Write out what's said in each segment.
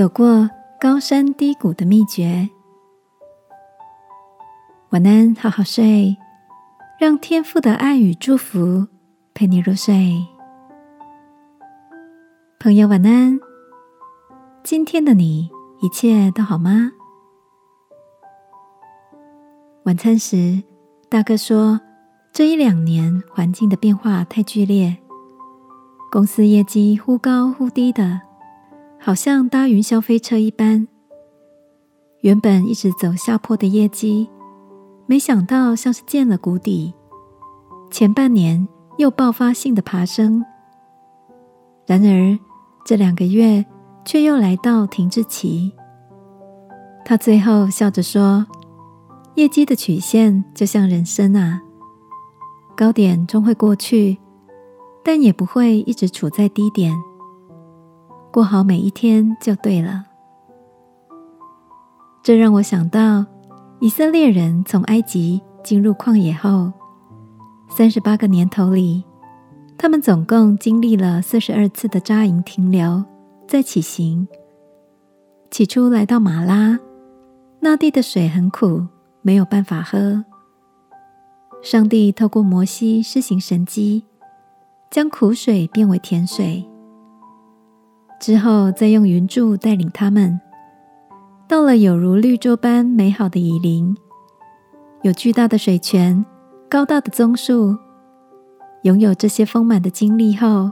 走过高山低谷的秘诀。晚安，好好睡，让天父的爱与祝福陪你入睡。朋友，晚安。今天的你一切都好吗？晚餐时，大哥说，这一两年环境的变化太剧烈，公司业绩忽高忽低的。好像搭云霄飞车一般，原本一直走下坡的业绩，没想到像是见了谷底。前半年又爆发性的爬升，然而这两个月却又来到停滞期。他最后笑着说：“业绩的曲线就像人生啊，高点终会过去，但也不会一直处在低点。”过好每一天就对了。这让我想到，以色列人从埃及进入旷野后，三十八个年头里，他们总共经历了四十二次的扎营停留，再起行。起初来到马拉，那地的水很苦，没有办法喝。上帝透过摩西施行神迹，将苦水变为甜水。之后，再用云柱带领他们，到了有如绿洲般美好的以林，有巨大的水泉、高大的棕树。拥有这些丰满的经历后，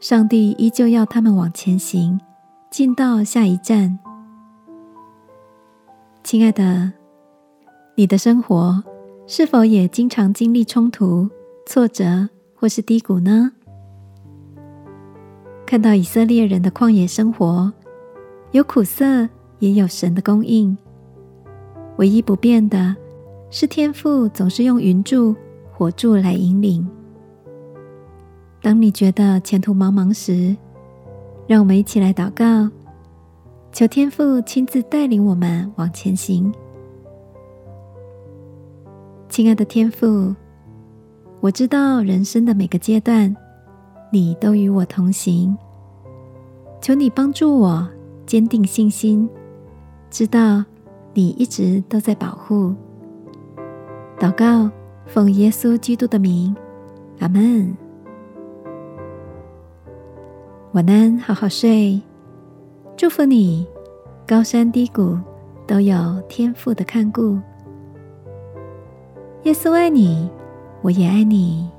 上帝依旧要他们往前行，进到下一站。亲爱的，你的生活是否也经常经历冲突、挫折或是低谷呢？看到以色列人的旷野生活，有苦涩，也有神的供应。唯一不变的是，天父总是用云柱、火柱来引领。当你觉得前途茫茫时，让我们一起来祷告，求天父亲自带领我们往前行。亲爱的天父，我知道人生的每个阶段。你都与我同行，求你帮助我坚定信心，知道你一直都在保护。祷告，奉耶稣基督的名，阿门。晚安，好好睡。祝福你，高山低谷都有天赋的看顾。耶稣爱你，我也爱你。